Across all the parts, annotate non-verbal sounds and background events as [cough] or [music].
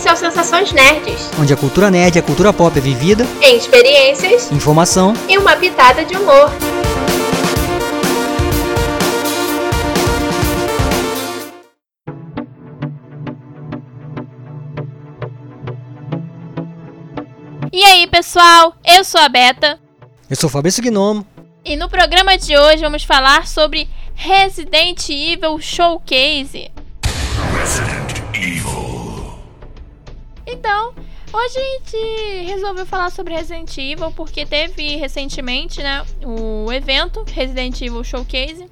Esse é o Sensações Nerds, onde a cultura nerd e a cultura pop é vivida em experiências, informação e uma pitada de humor. E aí, pessoal? Eu sou a Beta. Eu sou o Fabrício Gnomo. E no programa de hoje vamos falar sobre Resident Evil Showcase. Resident. Então, hoje a gente resolveu falar sobre Resident Evil porque teve recentemente, né, o evento Resident Evil Showcase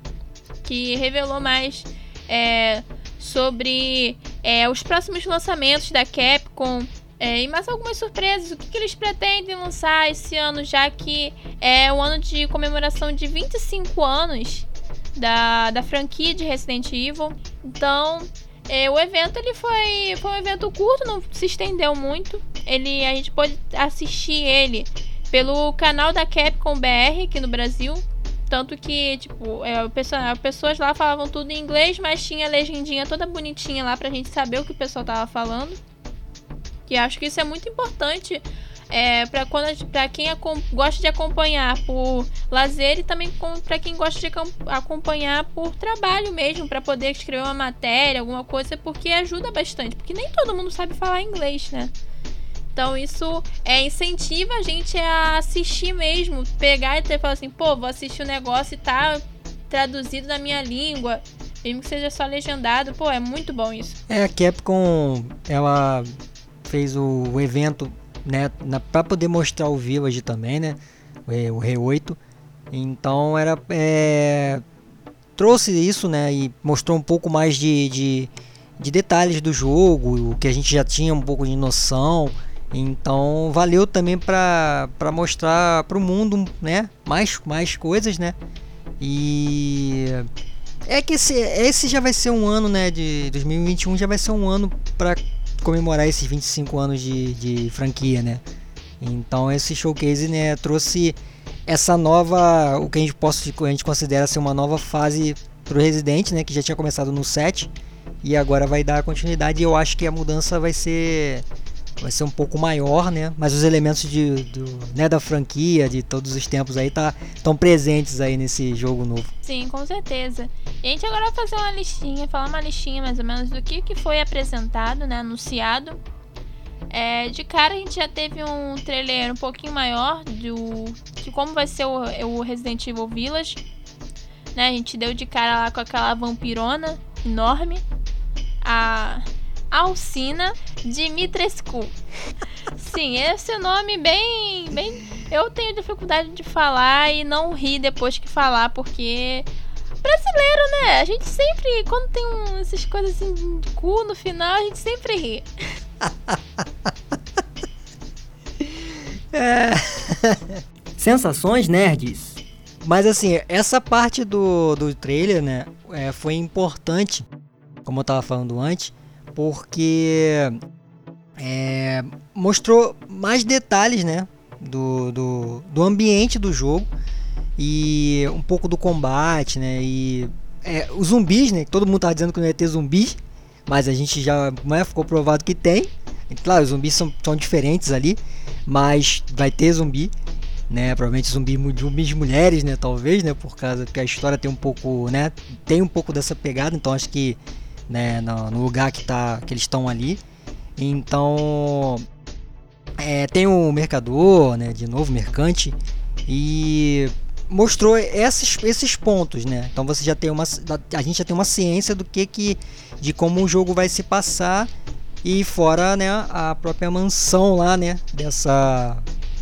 que revelou mais é, sobre é, os próximos lançamentos da Capcom é, e mais algumas surpresas. O que, que, eles pretendem lançar esse ano, já que é o ano de comemoração de 25 anos da, da franquia de Resident Evil. Então, é, o evento ele foi, foi um evento curto, não se estendeu muito. Ele, a gente pode assistir ele pelo canal da Capcom BR aqui no Brasil. Tanto que, tipo, é, as pessoas lá falavam tudo em inglês, mas tinha legendinha toda bonitinha lá pra gente saber o que o pessoal tava falando. Que acho que isso é muito importante é, para quem gosta de acompanhar por lazer e também para quem gosta de acompanhar por trabalho mesmo, para poder escrever uma matéria, alguma coisa, porque ajuda bastante, porque nem todo mundo sabe falar inglês, né? Então isso é incentiva a gente a assistir mesmo, pegar e falar assim, pô, vou assistir o um negócio e tá traduzido na minha língua, mesmo que seja só legendado, pô, é muito bom isso. É, a Capcom, ela fez o evento né, para poder mostrar o Village também, né, o, o Rei 8. Então era é, trouxe isso, né, e mostrou um pouco mais de, de, de detalhes do jogo, o que a gente já tinha um pouco de noção. Então valeu também para mostrar para o mundo, né, mais mais coisas, né. E é que esse, esse já vai ser um ano, né, de 2021 já vai ser um ano para comemorar esses 25 anos de, de franquia, né? Então esse showcase, né, trouxe essa nova, o que a gente possa, a gente considera ser uma nova fase pro Resident, né, que já tinha começado no 7 e agora vai dar continuidade. E eu acho que a mudança vai ser vai ser um pouco maior, né? Mas os elementos de, do, né, da franquia, de todos os tempos aí, tá, estão presentes aí nesse jogo novo. Sim, com certeza. E a gente agora vai fazer uma listinha, falar uma listinha mais ou menos do que, que foi apresentado, né, anunciado. É, de cara a gente já teve um trailer um pouquinho maior do de como vai ser o, o Resident Evil Village. Né, a gente deu de cara lá com aquela vampirona enorme. A Alcina Dimitrescu. Sim, esse é nome bem, bem. Eu tenho dificuldade de falar e não rir depois que falar, porque brasileiro, né? A gente sempre, quando tem um, essas coisas assim de cu no final, a gente sempre ri. [laughs] é... Sensações nerds. Mas assim, essa parte do, do trailer, né, é, foi importante, como eu tava falando antes, porque é, mostrou mais detalhes, né, do, do, do, ambiente do jogo e um pouco do combate, né, e é, os zumbis, né, todo mundo tava dizendo que não ia ter zumbis, mas a gente já né, ficou provado que tem. E, claro, os zumbis são, são diferentes ali, mas vai ter zumbi né? Provavelmente zumbi, zumbis mulheres, né? Talvez, né? Por causa que a história tem um pouco, né? Tem um pouco dessa pegada, então acho que né, no, no lugar que, tá, que eles estão ali. Então é, tem o mercador, né, de novo mercante e mostrou esses, esses pontos, né? Então você já tem uma a gente já tem uma ciência do que que de como o jogo vai se passar e fora, né, a própria mansão lá, né, dessa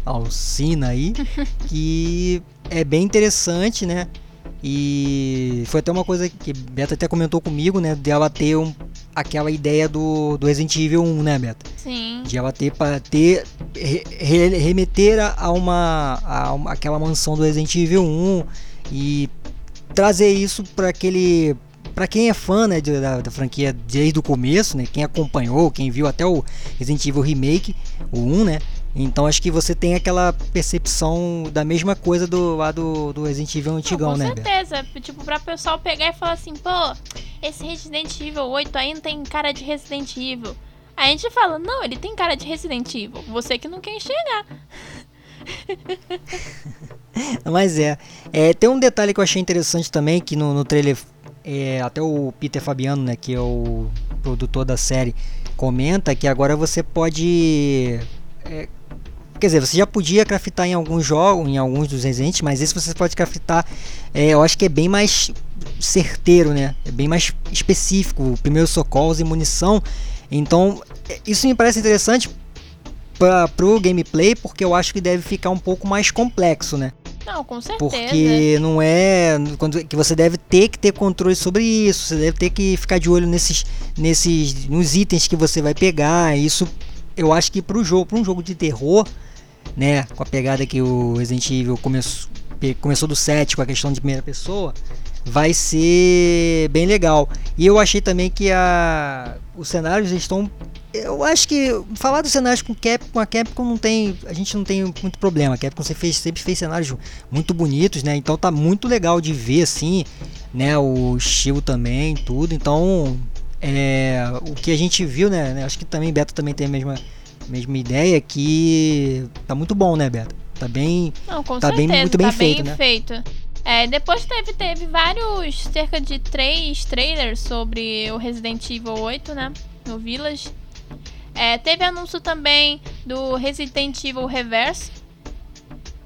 Alcina aí, [laughs] que é bem interessante, né? E foi até uma coisa que Beta até comentou comigo, né? De ela ter um, aquela ideia do, do Resident Evil 1, né, Beta? Sim. De ela ter para ter re, remeter a uma, a uma aquela mansão do Resident Evil 1 e trazer isso para aquele para quem é fã né, da, da, franquia desde o começo, né, quem acompanhou, quem viu até o Resident Evil Remake, o 1, né, então acho que você tem aquela percepção da mesma coisa do lá do, do Resident Evil antigão, não, com né? Com certeza. Beto? Tipo, pra pessoal pegar e falar assim, pô, esse Resident Evil 8 aí não tem cara de Resident Evil. a gente fala, não, ele tem cara de Resident Evil. Você que não quer enxergar. [laughs] Mas é. é. Tem um detalhe que eu achei interessante também, que no, no trailer, é, até o Peter Fabiano, né, que é o produtor da série, comenta que agora você pode. É, quer dizer, você já podia craftar em alguns jogos, em alguns dos Resident, mas esse você pode craftar, é, eu acho que é bem mais certeiro, né? É bem mais específico, primeiros socorros e munição. Então, é, isso me parece interessante para pro gameplay, porque eu acho que deve ficar um pouco mais complexo, né? Não, com certeza. Porque não é quando que você deve ter que ter controle sobre isso, você deve ter que ficar de olho nesses nesses nos itens que você vai pegar. Isso eu acho que pro jogo, para um jogo de terror, né, com a pegada que o Resident Evil começou começou do 7 com a questão de primeira pessoa, vai ser bem legal. E eu achei também que a os cenários estão eu acho que falar dos cenários com Capcom, a Capcom não tem, a gente não tem muito problema. A Capcom fez, sempre fez cenários muito bonitos, né? Então tá muito legal de ver assim, né? O estilo também, tudo. Então, é, o que a gente viu, né, né? Acho que também Beto também tem a mesma mesma ideia que tá muito bom, né, Beto? Tá bem, não, com tá certeza, bem muito bem tá feito, bem né? feito. É, depois teve, teve vários, cerca de três trailers sobre o Resident Evil 8, né? No Village. É, teve anúncio também do Resident Evil Reverse,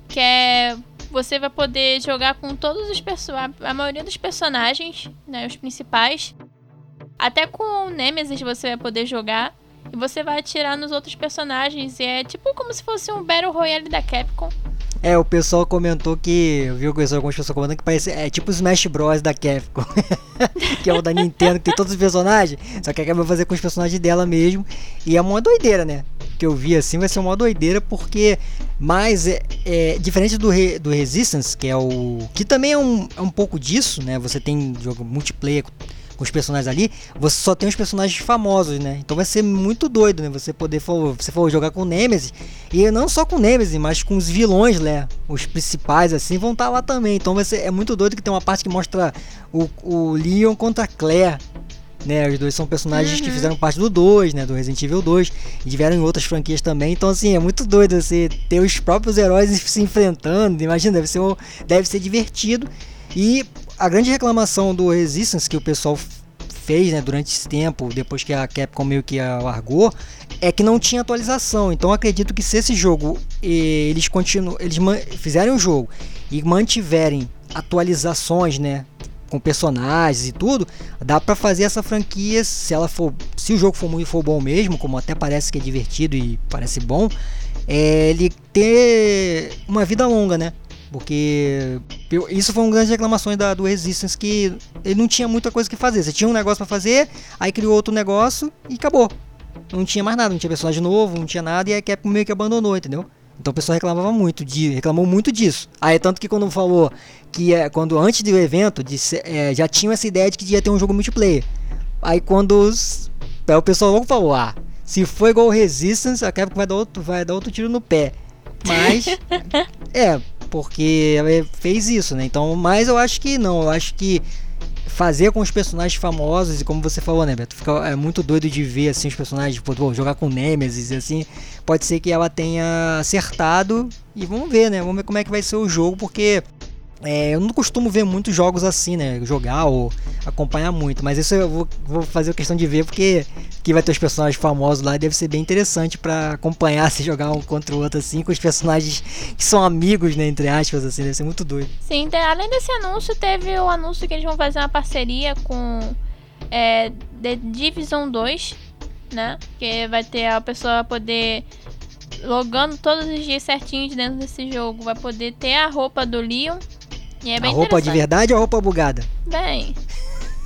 que é você vai poder jogar com todos os personagens, a maioria dos personagens, né, os principais. Até com o Nemesis você vai poder jogar e você vai atirar nos outros personagens e é tipo como se fosse um Battle Royale da Capcom. É, o pessoal comentou que. Viu que algumas pessoas comentando que parece. É tipo Smash Bros. da Capcom. [laughs] que é o da Nintendo, que tem todos os personagens. Só que acaba fazer com os personagens dela mesmo. E é uma doideira, né? Que eu vi assim vai ser uma doideira, porque. Mas é, é diferente do, Re, do Resistance, que é o. Que também é um, é um pouco disso, né? Você tem jogo multiplayer com os personagens ali, você só tem os personagens famosos, né? Então vai ser muito doido, né? Você poder for, você for jogar com o Nemesis e não só com o Nemesis, mas com os vilões, né? Os principais assim vão estar tá lá também. Então vai ser é muito doido que tem uma parte que mostra o, o Leon contra a Claire. Né, os dois são personagens uhum. que fizeram parte do 2, né, do Resident Evil 2, e tiveram em outras franquias também. Então assim, é muito doido você ter os próprios heróis se enfrentando. Imagina, deve ser deve ser divertido. E a grande reclamação do Resistance que o pessoal fez né, durante esse tempo, depois que a Capcom meio que a largou, é que não tinha atualização. Então acredito que se esse jogo eles continuam, eles fizerem o jogo e mantiverem atualizações, né, com personagens e tudo, dá para fazer essa franquia, se ela for, se o jogo for muito for bom mesmo, como até parece que é divertido e parece bom, é, ele ter uma vida longa, né? Porque isso foi uma das reclamações da, do Resistance que ele não tinha muita coisa que fazer. Você tinha um negócio para fazer, aí criou outro negócio e acabou. Não tinha mais nada, não tinha personagem novo, não tinha nada e a Capcom meio que abandonou, entendeu? Então o pessoal reclamava muito, de, reclamou muito disso. Aí tanto que quando falou que é, quando antes do evento disse, é, já tinha essa ideia de que ia ter um jogo multiplayer. Aí quando os, aí o pessoal logo falou, ah, se for igual o Resistance, a Capcom vai dar outro, vai dar outro tiro no pé. Mas [laughs] é, porque fez isso, né? Então, mas eu acho que não, eu acho que fazer com os personagens famosos e como você falou, né, Beto, fica é muito doido de ver assim os personagens, pô, jogar com Nemesis assim, pode ser que ela tenha acertado e vamos ver, né? Vamos ver como é que vai ser o jogo, porque é, eu não costumo ver muitos jogos assim, né? Jogar ou acompanhar muito, mas isso eu vou, vou fazer questão de ver porque que vai ter os personagens famosos lá deve ser bem interessante para acompanhar [laughs] se jogar um contra o outro assim com os personagens que são amigos, né? Entre aspas, assim, deve ser muito doido. Sim, além desse anúncio, teve o anúncio que eles vão fazer uma parceria com é, The Division 2, né? Que vai ter a pessoa poder logando todos os dias certinhos dentro desse jogo, vai poder ter a roupa do Leon e é bem a roupa de verdade ou a roupa bugada? Bem.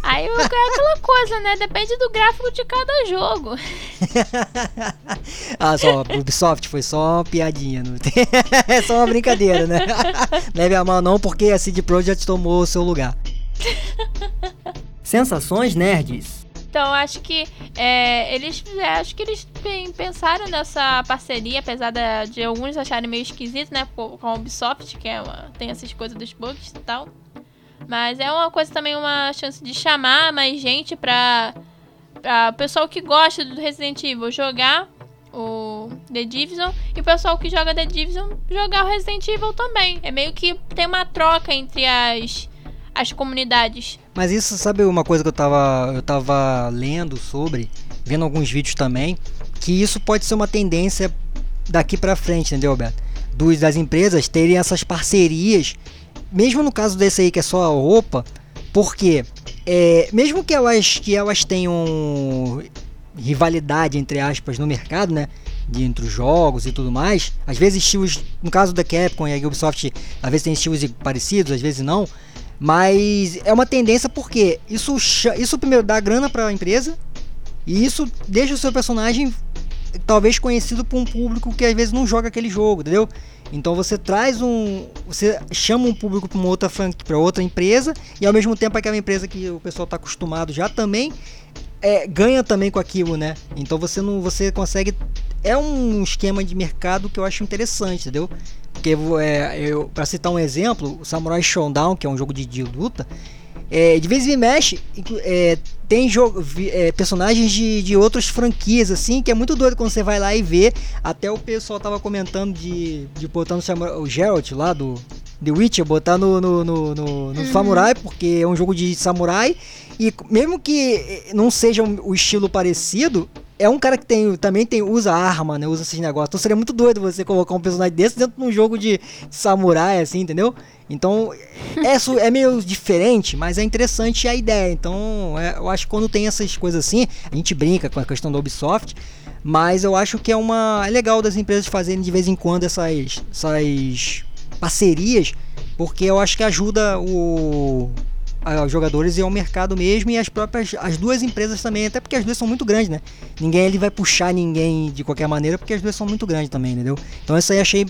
Aí é aquela coisa, né? Depende do gráfico de cada jogo. [laughs] ah, só, Ubisoft foi só uma piadinha. Não tem... [laughs] é só uma brincadeira, né? [laughs] Leve a mão não, porque a CD Projekt tomou o seu lugar. Sensações nerds. Então acho que é, eles é, acho que eles pensaram nessa parceria, apesar de, de alguns acharem meio esquisito, né? Com a Ubisoft, que é uma, tem essas coisas dos bugs e tal. Mas é uma coisa também, uma chance de chamar mais gente pra, para o pessoal que gosta do Resident Evil jogar o The Division e o pessoal que joga The Division jogar o Resident Evil também. É meio que tem uma troca entre as as comunidades. Mas isso, sabe uma coisa que eu tava, eu tava lendo sobre, vendo alguns vídeos também, que isso pode ser uma tendência daqui para frente, entendeu, Beto? Dos, das empresas terem essas parcerias, mesmo no caso desse aí que é só a roupa, porque é, mesmo que elas, que elas tenham rivalidade, entre aspas, no mercado, né? De, entre os jogos e tudo mais. Às vezes estilos, no caso da Capcom e a Ubisoft, às vezes tem estilos parecidos, às vezes não. Mas é uma tendência porque isso, isso primeiro dá grana para a empresa e isso deixa o seu personagem talvez conhecido por um público que às vezes não joga aquele jogo, entendeu? Então você traz um, você chama um público para outra para outra empresa e ao mesmo tempo aquela empresa que o pessoal está acostumado já também é, ganha também com aquilo, né? Então você não, você consegue é um esquema de mercado que eu acho interessante, entendeu? Porque é, eu, para citar um exemplo, o Samurai Showdown, que é um jogo de, de luta, é, de vez em mexe, é, tem jogo, é, personagens de, de outras franquias, assim, que é muito doido quando você vai lá e vê. Até o pessoal tava comentando de, de botar no o Geralt lá do The Witcher, botar no, no, no, no, no uhum. Samurai, porque é um jogo de samurai. E mesmo que não seja o estilo parecido, é um cara que tem, também tem, usa arma, né? Usa esses negócios. Então seria muito doido você colocar um personagem desse dentro de um jogo de samurai, assim, entendeu? Então, é, é meio diferente, mas é interessante a ideia. Então, é, eu acho que quando tem essas coisas assim, a gente brinca com a questão da Ubisoft, mas eu acho que é uma. É legal das empresas fazerem de vez em quando essas, essas parcerias, porque eu acho que ajuda o aos jogadores e ao mercado mesmo e as próprias as duas empresas também, até porque as duas são muito grandes, né? Ninguém ele vai puxar ninguém de qualquer maneira porque as duas são muito grandes também, entendeu? Então isso aí achei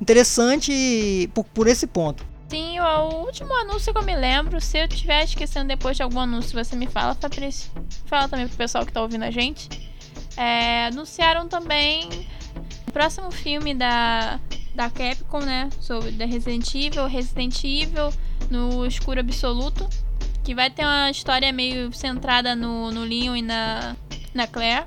interessante por, por esse ponto. Sim, o último anúncio que eu me lembro, se eu estiver esquecendo depois de algum anúncio, você me fala, Fabrício. Fala também pro pessoal que tá ouvindo a gente. É, anunciaram também o próximo filme da, da Capcom, né? Sobre Resident Evil, Resident Evil no escuro absoluto. Que vai ter uma história meio centrada no, no Leon e na, na Claire.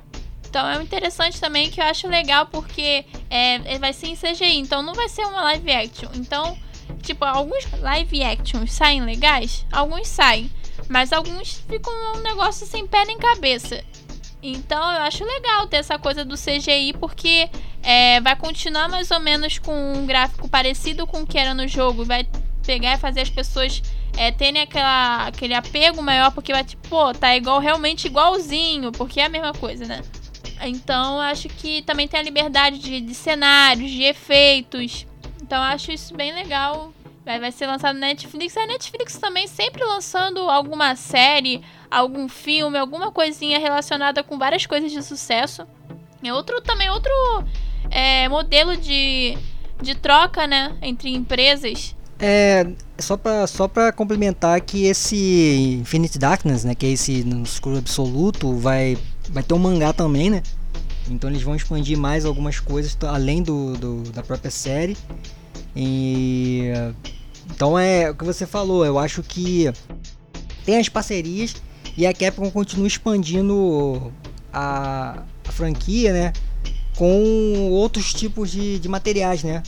Então é interessante também que eu acho legal porque é, vai ser em CGI, então não vai ser uma live action. Então Tipo, alguns live actions saem legais, alguns saem, mas alguns ficam um negócio sem pé nem cabeça. Então eu acho legal ter essa coisa do CGI, porque é, vai continuar mais ou menos com um gráfico parecido com o que era no jogo. Vai pegar e fazer as pessoas é, terem aquela, aquele apego maior, porque vai tipo, pô, tá igual, realmente igualzinho, porque é a mesma coisa, né? Então acho que também tem a liberdade de, de cenários, de efeitos. Então acho isso bem legal. Vai, vai ser lançado na Netflix. A Netflix também sempre lançando alguma série, algum filme, alguma coisinha relacionada com várias coisas de sucesso. É outro também outro é, modelo de, de troca, né, entre empresas. É, só para só para complementar que esse Infinite Darkness, né, que é esse no escuro absoluto, vai vai ter um mangá também, né? Então eles vão expandir mais algumas coisas além do, do da própria série. E então é o que você falou, eu acho que tem as parcerias e a Capcom continua expandindo a, a franquia, né? Com outros tipos de, de materiais, né?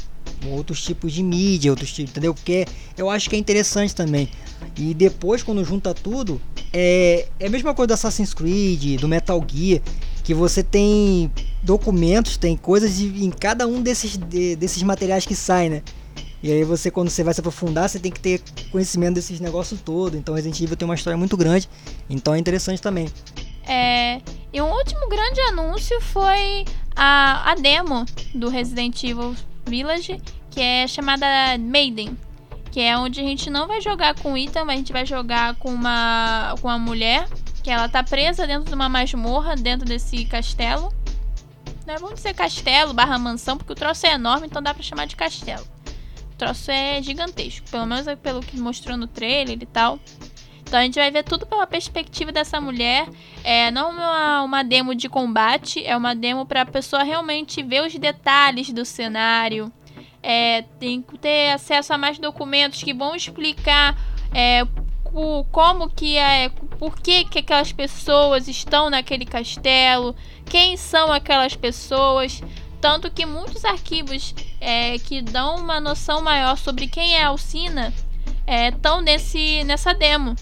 Outros tipos de mídia, outros tipos, entendeu? Porque eu acho que é interessante também. E depois, quando junta tudo, é, é a mesma coisa do Assassin's Creed, do Metal Gear, que você tem documentos, tem coisas de, em cada um desses, de, desses materiais que saem, né? E aí você, quando você vai se aprofundar, você tem que ter conhecimento desses negócios todo. Então Resident Evil tem uma história muito grande. Então é interessante também. É, e um último grande anúncio foi a, a demo do Resident Evil Village, que é chamada Maiden. Que é onde a gente não vai jogar com Ethan, mas a gente vai jogar com uma, com uma mulher. Que ela tá presa dentro de uma masmorra, dentro desse castelo. Não é vamos dizer castelo barra mansão, porque o troço é enorme, então dá pra chamar de castelo. O troço é gigantesco, pelo menos é pelo que mostrou no trailer e tal. Então a gente vai ver tudo pela perspectiva dessa mulher. É não uma, uma demo de combate, é uma demo para a pessoa realmente ver os detalhes do cenário. É, tem que ter acesso a mais documentos que vão explicar é, o, como que é, por que, que aquelas pessoas estão naquele castelo, quem são aquelas pessoas. Tanto que muitos arquivos é, que dão uma noção maior sobre quem é a Alcina estão é, nesse, nessa demo.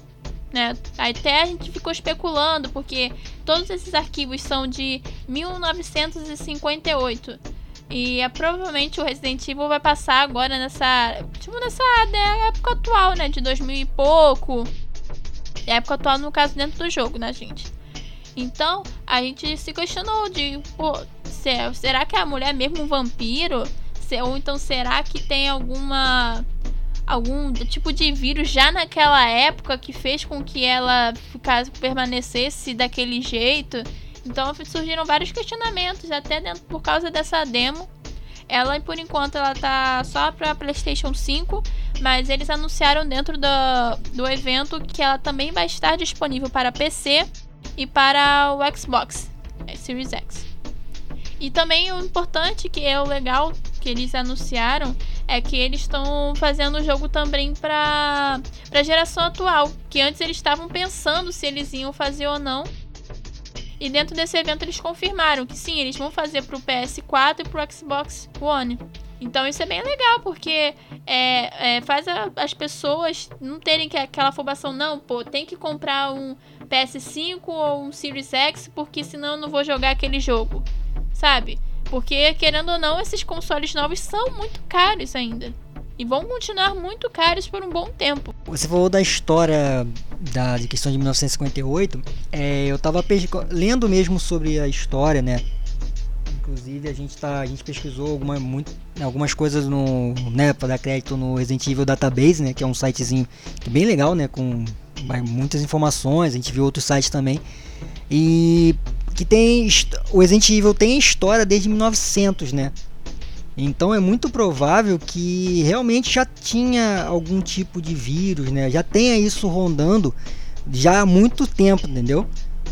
Né? Até a gente ficou especulando, porque todos esses arquivos são de 1958. E é, provavelmente o Resident Evil vai passar agora nessa. Tipo, nessa né, época atual, né? De 2000 e pouco. Época atual, no caso, dentro do jogo, né, gente? Então, a gente se questionou de, pô, será que a mulher é mesmo um vampiro? Ou então será que tem alguma algum tipo de vírus já naquela época que fez com que ela ficasse permanecesse daquele jeito. Então surgiram vários questionamentos até dentro por causa dessa demo. Ela por enquanto ela tá só para PlayStation 5, mas eles anunciaram dentro do, do evento que ela também vai estar disponível para PC e para o Xbox é, Series X. E também o importante que é o legal que eles anunciaram é que eles estão fazendo o jogo também para a geração atual, que antes eles estavam pensando se eles iam fazer ou não. E dentro desse evento eles confirmaram que sim, eles vão fazer para o PS4 e para o Xbox One. Então isso é bem legal, porque é, é, faz a, as pessoas não terem que, aquela afobação, não, pô, tem que comprar um PS5 ou um Series X, porque senão eu não vou jogar aquele jogo, sabe? Porque, querendo ou não, esses consoles novos são muito caros ainda. E vão continuar muito caros por um bom tempo. Você falou da história da questão de 1958. É, eu tava lendo mesmo sobre a história, né? Inclusive a gente tá, a gente pesquisou alguma, muito, algumas coisas no, né, para dar crédito no Resident Evil Database, né, que é um sitezinho bem legal, né, com muitas informações. A gente viu outros sites também. E que tem o Resident Evil tem história desde 1900, né? Então é muito provável que realmente já tinha algum tipo de vírus, né? Já tenha isso rondando já há muito tempo, entendeu?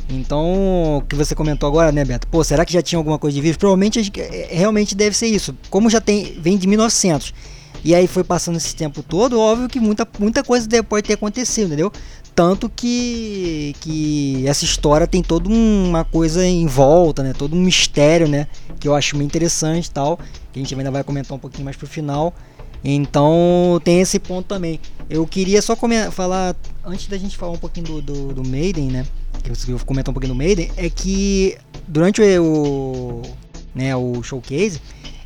Então, o que você comentou agora, né, Beto? Pô, será que já tinha alguma coisa de vírus? Provavelmente é, realmente deve ser isso. Como já tem, vem de 1900. E aí foi passando esse tempo todo, óbvio que muita, muita coisa pode ter acontecido, entendeu? Tanto que, que essa história tem toda uma coisa em volta, né? Todo um mistério, né? Que eu acho bem interessante e tal. Que a gente ainda vai comentar um pouquinho mais pro final. Então tem esse ponto também. Eu queria só falar, antes da gente falar um pouquinho do, do, do Maiden, né? Que eu vou comentar um pouquinho do Maiden, é que durante o, né, o showcase,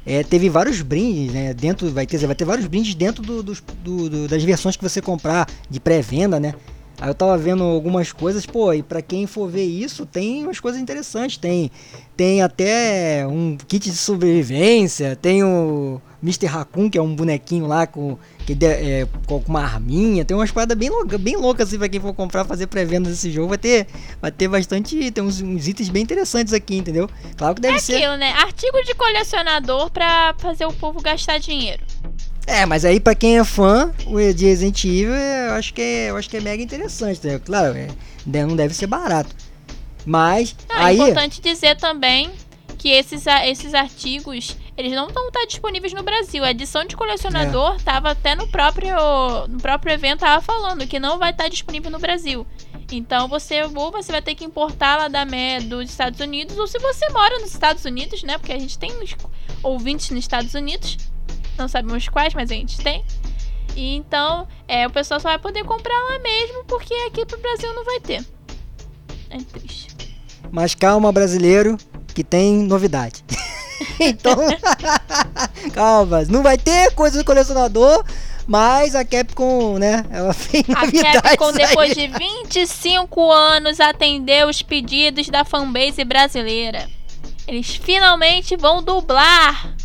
é, teve vários brindes, né? Dentro, vai ter, vai ter vários brindes dentro do, do, do, das versões que você comprar de pré-venda, né? Aí eu tava vendo algumas coisas, pô, e pra quem for ver isso, tem umas coisas interessantes. Tem, tem até um kit de sobrevivência, tem o Mr. Raccoon, que é um bonequinho lá com, que é, com uma arminha. Tem umas paradas bem loucas, bem loucas assim pra quem for comprar, fazer pré-venda desse jogo. Vai ter, vai ter bastante, tem uns, uns, itens bem interessantes aqui, entendeu? Claro que deve é ser. Aquilo, né? Artigo de colecionador pra fazer o povo gastar dinheiro. É, mas aí para quem é fã de Resident Evil, eu acho que é, eu acho que é mega interessante, né? Claro, é, não deve ser barato. Mas ah, aí é importante dizer também que esses, esses artigos eles não estão tá disponíveis no Brasil. A edição de colecionador estava é. até no próprio no próprio evento tava falando que não vai estar tá disponível no Brasil. Então você ou você vai ter que importar lá da dos Estados Unidos ou se você mora nos Estados Unidos, né? Porque a gente tem ouvintes nos Estados Unidos, não sabemos quais, mas a gente tem. E então, é, o pessoal só vai poder comprar lá mesmo, porque aqui pro Brasil não vai ter. É triste. Mas calma, brasileiro, que tem novidade. [laughs] então, [laughs] calma, não vai ter coisa do colecionador, mas a Capcom, né, ela fez A Capcom, depois de 25 anos, atendeu os pedidos da fanbase brasileira. Eles finalmente vão dublar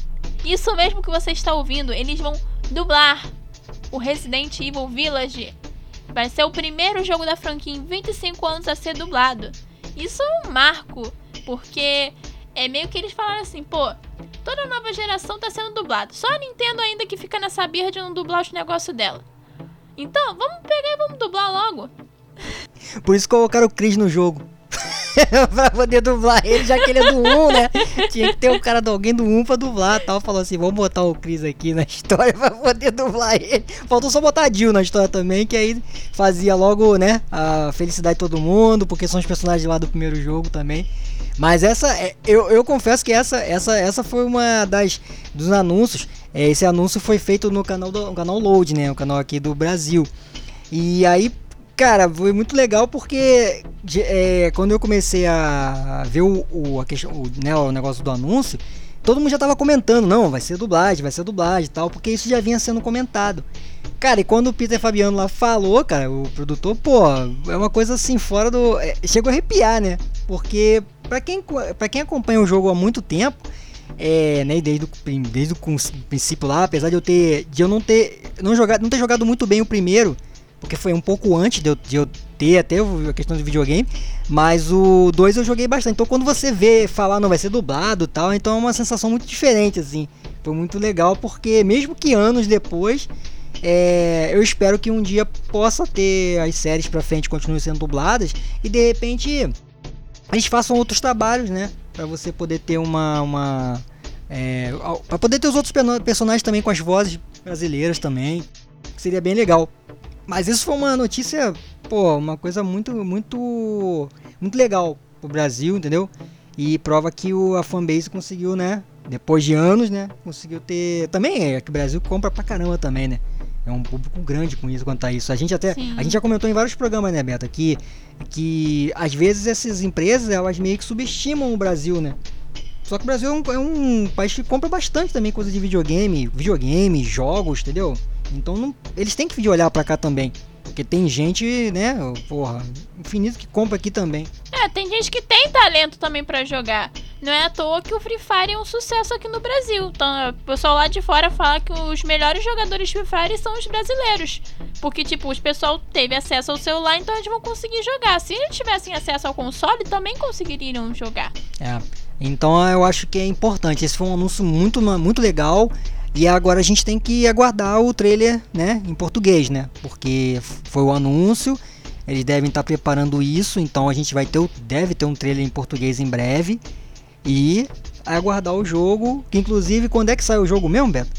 isso mesmo que você está ouvindo, eles vão dublar o Resident Evil Village. Vai ser o primeiro jogo da franquia em 25 anos a ser dublado. Isso é um marco, porque é meio que eles falaram assim, pô, toda nova geração está sendo dublada. Só a Nintendo ainda que fica nessa birra de não dublar os negócios dela. Então, vamos pegar e vamos dublar logo. Por isso colocaram o Chris no jogo. [laughs] pra poder dublar ele, já que ele é do 1, né? Tinha que ter um cara de alguém do 1 pra dublar tal. Falou assim: vamos botar o Chris aqui na [laughs] história pra poder dublar ele. Faltou só botar a Jill na história também, que aí fazia logo, né? A felicidade de todo mundo, porque são os personagens lá do primeiro jogo também. Mas essa, é, eu, eu confesso que essa, essa, essa foi uma das dos anúncios. É, esse anúncio foi feito no canal do no canal Load, né? O canal aqui do Brasil. E aí, cara, foi muito legal porque é, quando eu comecei a ver o, o, a questão, o, né, o negócio do anúncio, todo mundo já tava comentando, não, vai ser dublagem, vai ser dublagem e tal, porque isso já vinha sendo comentado. Cara, e quando o Peter Fabiano lá falou, cara, o produtor, pô, é uma coisa assim, fora do. É, chegou a arrepiar, né? Porque, pra quem, quem acompanha o jogo há muito tempo, é, né, desde o, desde o princípio lá, apesar de eu ter. de eu não ter. não, jogar, não ter jogado muito bem o primeiro, porque foi um pouco antes de eu, de eu ter até a questão de videogame, mas o 2 eu joguei bastante. Então quando você vê falar não vai ser dublado tal, então é uma sensação muito diferente assim. Foi muito legal porque mesmo que anos depois, é, eu espero que um dia possa ter as séries para frente continuem sendo dubladas e de repente eles façam outros trabalhos, né, para você poder ter uma uma é, para poder ter os outros personagens também com as vozes brasileiras também, seria bem legal. Mas isso foi uma notícia, pô, uma coisa muito, muito, muito legal pro Brasil, entendeu? E prova que o, a fanbase conseguiu, né? Depois de anos, né? Conseguiu ter. Também é que o Brasil compra pra caramba também, né? É um público grande com isso quanto a isso. A gente até. Sim. A gente já comentou em vários programas, né, Beto? Que, que às vezes essas empresas elas meio que subestimam o Brasil, né? Só que o Brasil é um, é um país que compra bastante também coisa de videogame, videogame, jogos, entendeu? Então não, eles têm que vir olhar para cá também. Porque tem gente, né, porra, infinito que compra aqui também. É, tem gente que tem talento também para jogar. Não é à toa que o Free Fire é um sucesso aqui no Brasil. Então, o pessoal lá de fora fala que os melhores jogadores de Free Fire são os brasileiros. Porque, tipo, os pessoal teve acesso ao celular, então eles vão conseguir jogar. Se eles tivessem acesso ao console, também conseguiriam jogar. É. Então eu acho que é importante. Esse foi um anúncio muito, muito legal. E agora a gente tem que aguardar o trailer, né, em português, né? Porque foi o anúncio, eles devem estar preparando isso, então a gente vai ter, deve ter um trailer em português em breve e aguardar o jogo, que inclusive quando é que sai o jogo mesmo, Beto?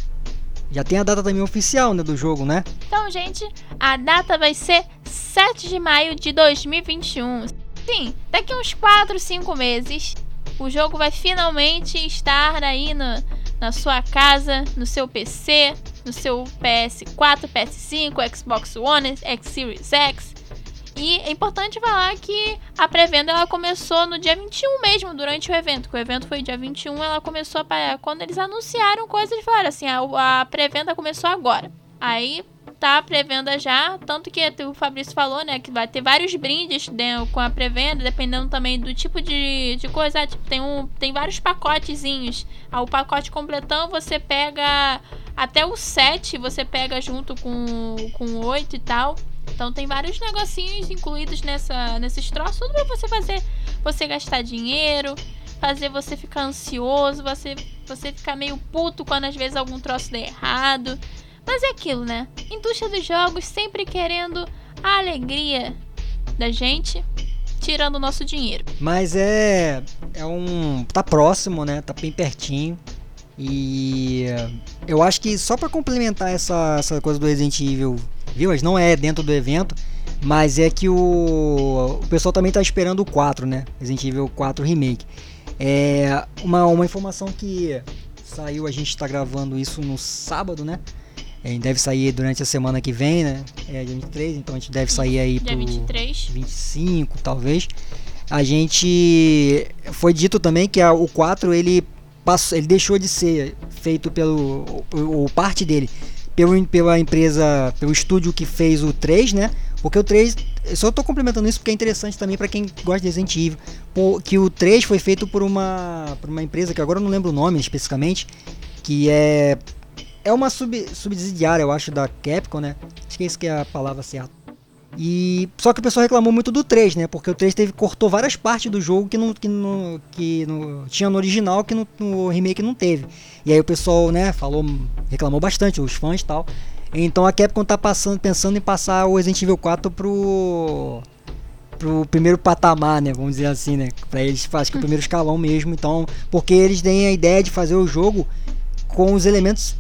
Já tem a data também oficial, né, do jogo, né? Então, gente, a data vai ser 7 de maio de 2021. Sim, daqui uns 4, 5 meses, o jogo vai finalmente estar aí no, na sua casa, no seu PC, no seu PS4, PS5, Xbox One, X Series X. E é importante falar que a pré-venda ela começou no dia 21 mesmo, durante o evento. Que o evento foi dia 21, ela começou a, quando eles anunciaram coisas, eles falaram assim: a, a pré-venda começou agora. Aí tá a pré-venda já, tanto que o Fabrício falou, né, que vai ter vários brindes né, com a pré-venda, dependendo também do tipo de, de coisa. Tipo, tem, um, tem vários pacotezinhos. Ah, o pacote completão você pega até o 7, você pega junto com, com o 8 e tal. Então tem vários negocinhos incluídos nessa, nesses troços, tudo pra você fazer você gastar dinheiro, fazer você ficar ansioso, você, você ficar meio puto quando às vezes algum troço der errado. Mas é aquilo, né? Indústria dos jogos sempre querendo a alegria da gente, tirando o nosso dinheiro. Mas é. É um. Tá próximo, né? Tá bem pertinho. E eu acho que só para complementar essa, essa coisa do Resident Evil Village, não é dentro do evento, mas é que o, o pessoal também tá esperando o 4, né? Resident Evil 4 Remake. É uma, uma informação que saiu, a gente está gravando isso no sábado, né? A gente deve sair durante a semana que vem, né? É dia 23, então a gente deve sair aí dia pro 23. 25, talvez. A gente foi dito também que a, o 4 ele passou, ele deixou de ser feito pelo o, parte dele pelo, pela empresa, pelo estúdio que fez o 3, né? Porque o 3, eu só tô complementando isso porque é interessante também para quem gosta de Resident Evil, que o 3 foi feito por uma por uma empresa que agora eu não lembro o nome especificamente, que é é uma sub, subsidiária, eu acho, da Capcom, né? Acho que é isso que é a palavra certa. E só que o pessoal reclamou muito do 3, né? Porque o 3 teve cortou várias partes do jogo que não que, no, que no, tinha no original que no, no, remake não teve. E aí o pessoal, né, falou, reclamou bastante os fãs e tal. Então a Capcom tá passando, pensando em passar o Resident Evil 4 pro pro primeiro patamar, né? Vamos dizer assim, né? Pra eles, acho que é o primeiro escalão mesmo. Então, porque eles têm a ideia de fazer o jogo com os elementos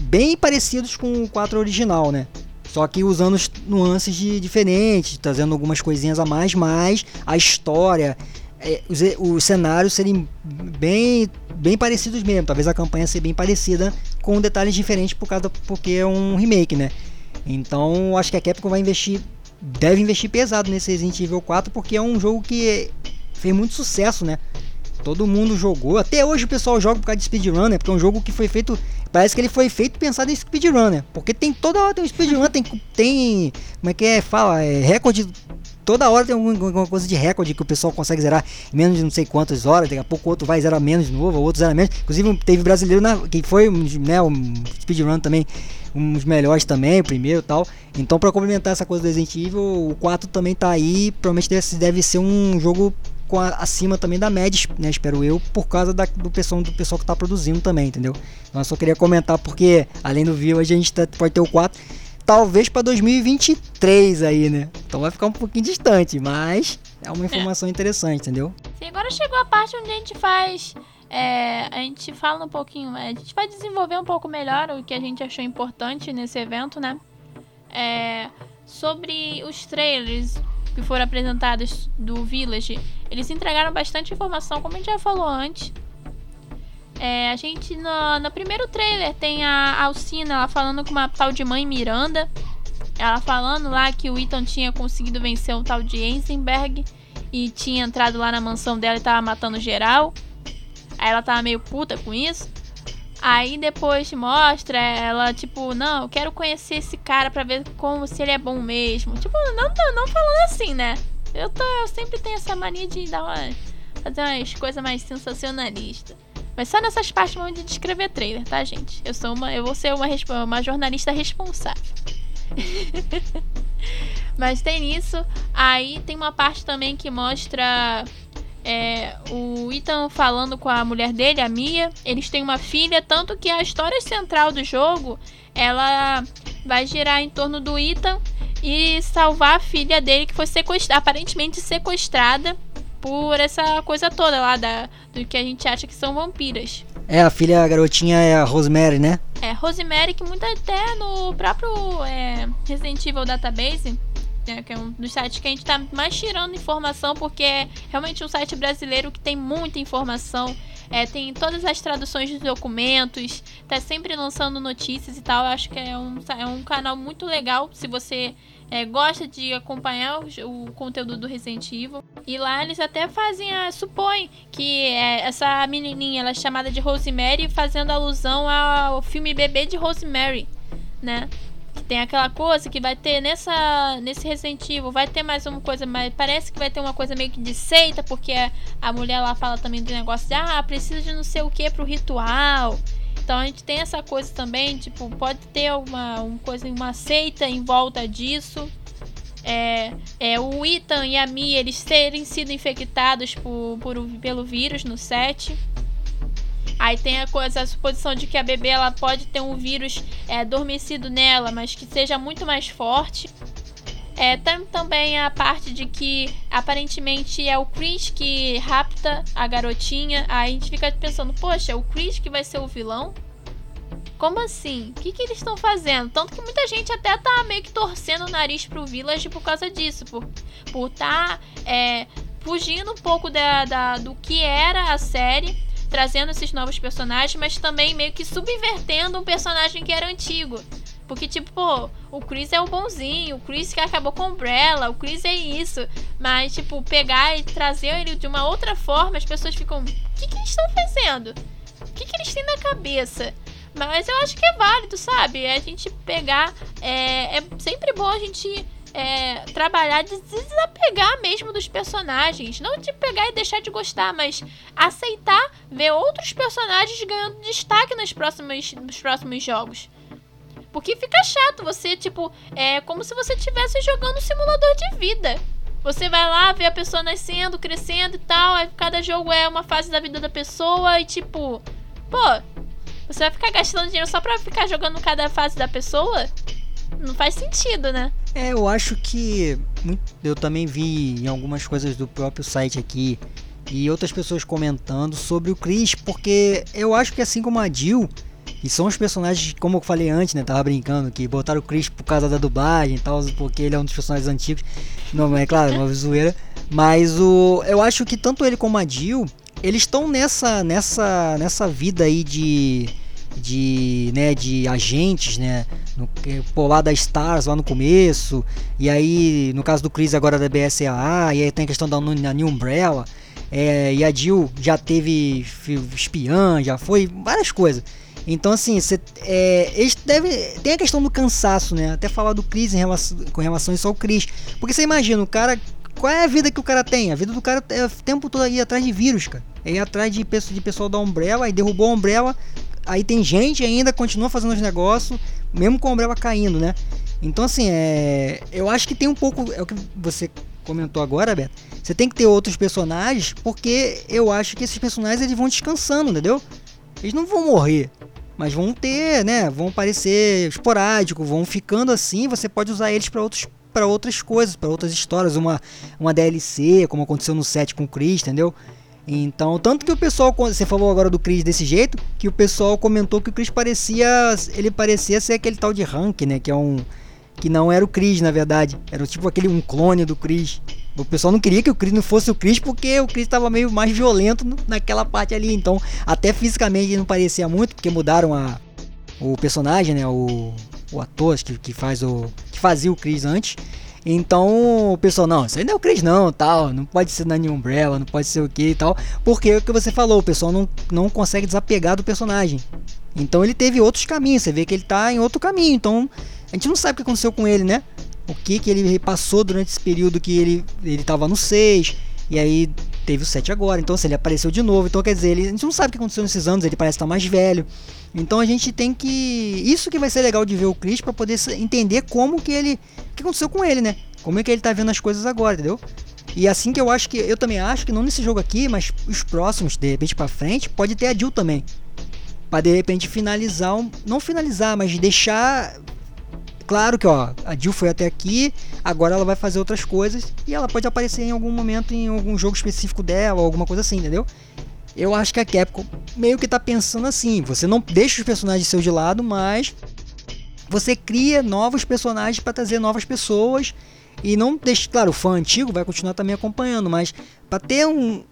bem parecidos com o 4 original, né? Só que usando nuances de, diferentes, trazendo algumas coisinhas a mais, mas a história, é, os, os cenários serem bem, bem parecidos mesmo. Talvez a campanha seja bem parecida, com detalhes diferentes por causa, porque é um remake, né? Então acho que a Capcom vai investir, deve investir pesado nesse Resident Evil 4, porque é um jogo que fez muito sucesso, né? Todo mundo jogou. Até hoje o pessoal joga por causa de speedrun, né? Porque é um jogo que foi feito. Parece que ele foi feito pensado em speedrun, né? Porque tem toda hora tem um speedrun, tem. tem como é que é? Fala, é recorde. Toda hora tem alguma coisa de recorde que o pessoal consegue zerar menos de não sei quantas horas. Daqui a pouco outro vai zerar menos de novo, outro zera menos. Inclusive teve brasileiro na, que foi né, um speedrun também um dos melhores também, o primeiro tal. Então, para complementar essa coisa do Resident Evil, o 4 também tá aí. Provavelmente deve ser um jogo com a, acima também da média, né, espero eu, por causa da, do, pessoal, do pessoal que está produzindo também, entendeu? Então eu só queria comentar porque, além do Village, a gente tá, pode ter o 4, talvez para 2023 aí, né? Então vai ficar um pouquinho distante, mas é uma informação é. interessante, entendeu? Sim, agora chegou a parte onde a gente faz. É, a gente fala um pouquinho, a gente vai desenvolver um pouco melhor o que a gente achou importante nesse evento, né? É, sobre os trailers que foram apresentados do Village, eles entregaram bastante informação, como a gente já falou antes. É, a gente, no, no, primeiro trailer, tem a Alcina ela falando com uma tal de mãe Miranda. Ela falando lá que o Ethan tinha conseguido vencer um tal de Eisenberg e tinha entrado lá na mansão dela e tava matando geral. Aí ela tava meio puta com isso. Aí depois mostra ela, tipo, não, eu quero conhecer esse cara pra ver como se ele é bom mesmo. Tipo, não, não, não falando assim, né? Eu, tô, eu sempre tenho essa mania de dar uma, fazer umas coisas mais sensacionalistas. Mas só nessas partes de descrever trailer, tá, gente? Eu sou uma. Eu vou ser uma, uma jornalista responsável. [laughs] Mas tem isso. Aí tem uma parte também que mostra é, o Ethan falando com a mulher dele, a Mia. Eles têm uma filha, tanto que a história central do jogo ela vai girar em torno do Ethan e salvar a filha dele que foi sequestrada, aparentemente sequestrada por essa coisa toda lá da, do que a gente acha que são vampiras. É, a filha, a garotinha é a Rosemary, né? É, Rosemary, que muito até no próprio é, Resident Evil Database né, que é um dos sites que a gente está mais tirando informação, porque é realmente um site brasileiro que tem muita informação. É, tem todas as traduções dos documentos, tá sempre lançando notícias e tal. Eu acho que é um, é um canal muito legal se você é, gosta de acompanhar o, o, conteúdo do Resident Evil. E lá eles até fazem a. supõe que é, essa menininha ela é chamada de Rosemary, fazendo alusão ao filme Bebê de Rosemary, né? Tem aquela coisa que vai ter nessa nesse Resident Evil, vai ter mais uma coisa, mas parece que vai ter uma coisa meio que de seita, porque a mulher lá fala também do negócio de ah, precisa de não sei o que pro ritual. Então a gente tem essa coisa também, tipo, pode ter uma, uma coisa, uma seita em volta disso. É, é, o Ethan e a Mia eles terem sido infectados por, por, pelo vírus no set. Aí tem a, coisa, a suposição de que a bebê ela pode ter um vírus é, adormecido nela, mas que seja muito mais forte. É, tem também a parte de que aparentemente é o Chris que rapta a garotinha. Aí a gente fica pensando, poxa, é o Chris que vai ser o vilão? Como assim? O que, que eles estão fazendo? Tanto que muita gente até tá meio que torcendo o nariz pro Village por causa disso. Por, por tá é, fugindo um pouco da, da, do que era a série trazendo esses novos personagens, mas também meio que subvertendo um personagem que era antigo. Porque, tipo, pô, o Chris é o bonzinho, o Chris que acabou com a Umbrella, o Chris é isso. Mas, tipo, pegar e trazer ele de uma outra forma, as pessoas ficam. O que, que eles estão fazendo? O que, que eles têm na cabeça? Mas eu acho que é válido, sabe? A gente pegar. É, é sempre bom a gente é, trabalhar de desapegar mesmo dos personagens. Não de pegar e deixar de gostar, mas aceitar ver outros personagens ganhando destaque nos próximos, nos próximos jogos. Porque fica chato você, tipo, é como se você estivesse jogando um simulador de vida. Você vai lá, vê a pessoa nascendo, crescendo e tal, aí cada jogo é uma fase da vida da pessoa e tipo, pô, você vai ficar gastando dinheiro só pra ficar jogando cada fase da pessoa? Não faz sentido, né? É, eu acho que. Eu também vi em algumas coisas do próprio site aqui e outras pessoas comentando sobre o Chris, porque eu acho que assim como a Jill, e são os personagens, como eu falei antes, né? Tava brincando, que botaram o Chris por causa da dublagem e tal, porque ele é um dos personagens antigos. Não, é claro, uma zoeira. Mas o. Eu acho que tanto ele como a Jill, eles estão nessa. nessa. nessa vida aí de de, né, de agentes, né, no, pô, lá da Stars lá no começo, e aí no caso do Chris agora da BSAA, e aí tem a questão da, New Umbrella, é, e a Jill já teve espiã, já foi várias coisas. Então assim, cê, é, eles devem, tem a questão do cansaço, né, até falar do Chris em relação, com relação isso ao Chris, porque você imagina, o cara, qual é a vida que o cara tem? A vida do cara é o tempo todo aí atrás de vírus, cara. É ir atrás de, de pessoal da Umbrella, aí derrubou a Umbrella, aí tem gente ainda continua fazendo os negócios, mesmo com a Umbrella caindo, né? Então, assim, é, eu acho que tem um pouco. É o que você comentou agora, Beto. Você tem que ter outros personagens, porque eu acho que esses personagens eles vão descansando, entendeu? Eles não vão morrer, mas vão ter, né? Vão parecer esporádicos, vão ficando assim. Você pode usar eles para outros para outras coisas, para outras histórias, uma, uma DLC, como aconteceu no set com o Chris, entendeu? Então, tanto que o pessoal, você falou agora do Chris desse jeito, que o pessoal comentou que o Chris parecia, ele parecia ser aquele tal de Hank, né, que é um que não era o Chris, na verdade, era tipo aquele um clone do Chris. O pessoal não queria que o Chris não fosse o Chris porque o Chris estava meio mais violento naquela parte ali, então até fisicamente não parecia muito, porque mudaram a o personagem, né, o, o ator que, que faz o que fazia o Chris antes. Então o pessoal, não, isso aí não é o Chris não, tal, não pode ser na New Umbrella, não pode ser o que e tal, porque é o que você falou, o pessoal não, não consegue desapegar do personagem. Então ele teve outros caminhos, você vê que ele tá em outro caminho, então a gente não sabe o que aconteceu com ele, né? O que que ele passou durante esse período que ele, ele tava no 6, e aí teve o 7 agora, então se ele apareceu de novo, então quer dizer, ele, a gente não sabe o que aconteceu nesses anos, ele parece estar mais velho. Então a gente tem que. Isso que vai ser legal de ver o Chris para poder entender como que ele. O que aconteceu com ele, né? Como é que ele tá vendo as coisas agora, entendeu? E assim que eu acho que. Eu também acho que não nesse jogo aqui, mas os próximos, de repente para frente, pode ter a Jill também. Pra de repente finalizar. Um, não finalizar, mas deixar. Claro que ó, a Jill foi até aqui, agora ela vai fazer outras coisas e ela pode aparecer em algum momento em algum jogo específico dela alguma coisa assim, entendeu? Eu acho que a Capcom meio que tá pensando assim: você não deixa os personagens seus de lado, mas você cria novos personagens para trazer novas pessoas e não deixa, claro, o fã antigo vai continuar também acompanhando, mas para ter um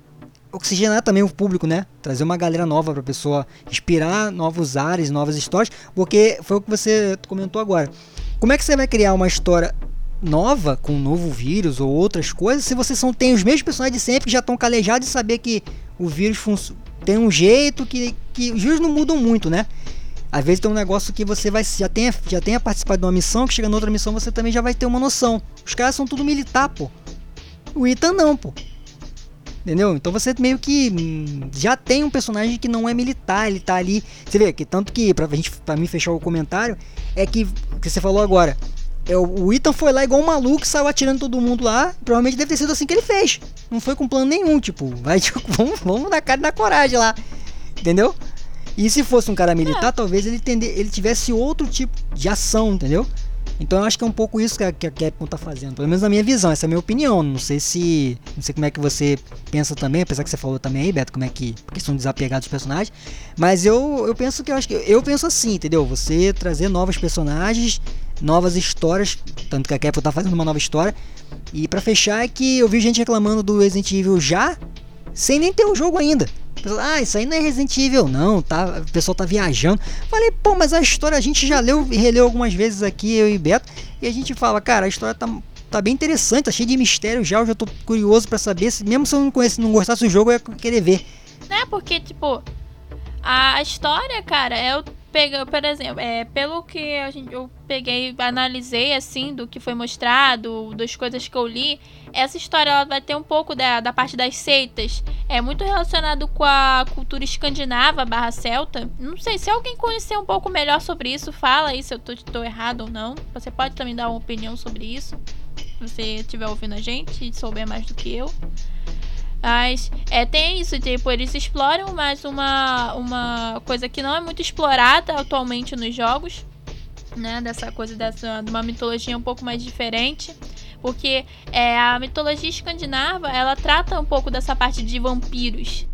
oxigenar também o público, né? Trazer uma galera nova para pessoa inspirar novos ares, novas histórias, porque foi o que você comentou agora. Como é que você vai criar uma história nova com um novo vírus ou outras coisas se você são tem os mesmos personagens de sempre que já estão calejados de saber que o vírus tem um jeito que, que os vírus não mudam muito, né? Às vezes tem um negócio que você vai já tenha, já tenha participado de uma missão, que chega na outra missão você também já vai ter uma noção. Os caras são tudo militar, pô. O Ethan não, pô. Entendeu? Então você meio que hum, já tem um personagem que não é militar, ele tá ali. Você vê que tanto que pra gente para mim fechar o comentário é que que você falou agora, é, o Ethan foi lá igual um maluco, saiu atirando todo mundo lá. Provavelmente deve ter sido assim que ele fez. Não foi com plano nenhum, tipo, vai, [laughs] tipo, vamos, vamos na cara da coragem lá. Entendeu? E se fosse um cara militar, é. talvez ele, tende, ele tivesse outro tipo de ação, entendeu? Então eu acho que é um pouco isso que a, que a Capcom tá fazendo, pelo menos na minha visão, essa é a minha opinião. Não sei se. Não sei como é que você pensa também, apesar que você falou também aí, Beto, como é que. Porque são desapegados os personagens. Mas eu, eu penso que eu acho que. Eu penso assim, entendeu? Você trazer novos personagens novas histórias, tanto que a Capcom tá fazendo uma nova história. E para fechar é que eu vi gente reclamando do Resident Evil já, sem nem ter o jogo ainda. Ah, isso aí não é Resident Evil, não, tá? O pessoal tá viajando. Falei, pô, mas a história a gente já leu e releu algumas vezes aqui, eu e Beto, e a gente fala, cara, a história tá, tá bem interessante, tá cheio de mistério já, eu já tô curioso para saber, se, mesmo se eu não conhece, não gostasse do jogo, eu ia querer ver. É, porque, tipo, a história, cara, é o pega, por exemplo, é, pelo que a gente, eu peguei, analisei assim do que foi mostrado, das coisas que eu li, essa história ela vai ter um pouco da, da parte das seitas. É muito relacionado com a cultura escandinava barra celta. Não sei se alguém conhecer um pouco melhor sobre isso, fala aí se eu tô errado ou não. Você pode também dar uma opinião sobre isso. Se você estiver ouvindo a gente e souber mais do que eu. Mas é, tem isso, tipo, eles exploram mais uma, uma coisa que não é muito explorada atualmente nos jogos. né? Dessa coisa dessa, de uma mitologia um pouco mais diferente. Porque é, a mitologia escandinava, ela trata um pouco dessa parte de vampiros.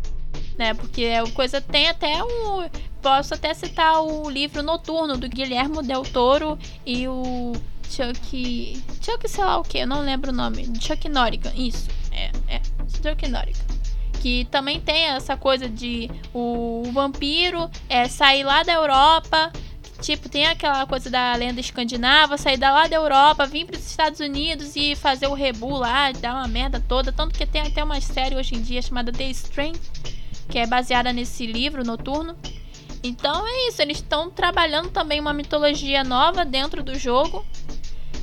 Né? Porque a coisa tem até um. Posso até citar o livro Noturno do Guilhermo Del Toro e o Chuck. Chuck, sei lá o que, eu não lembro o nome. Chuck Norrigan, isso. É, é. Chuck Norrigan que também tem essa coisa de o, o vampiro é, sair lá da Europa. Tipo, tem aquela coisa da lenda escandinava, sair da lá da Europa, vir para os Estados Unidos e fazer o rebu lá, dar uma merda toda. Tanto que tem até uma série hoje em dia chamada The Strain, que é baseada nesse livro noturno. Então é isso, eles estão trabalhando também uma mitologia nova dentro do jogo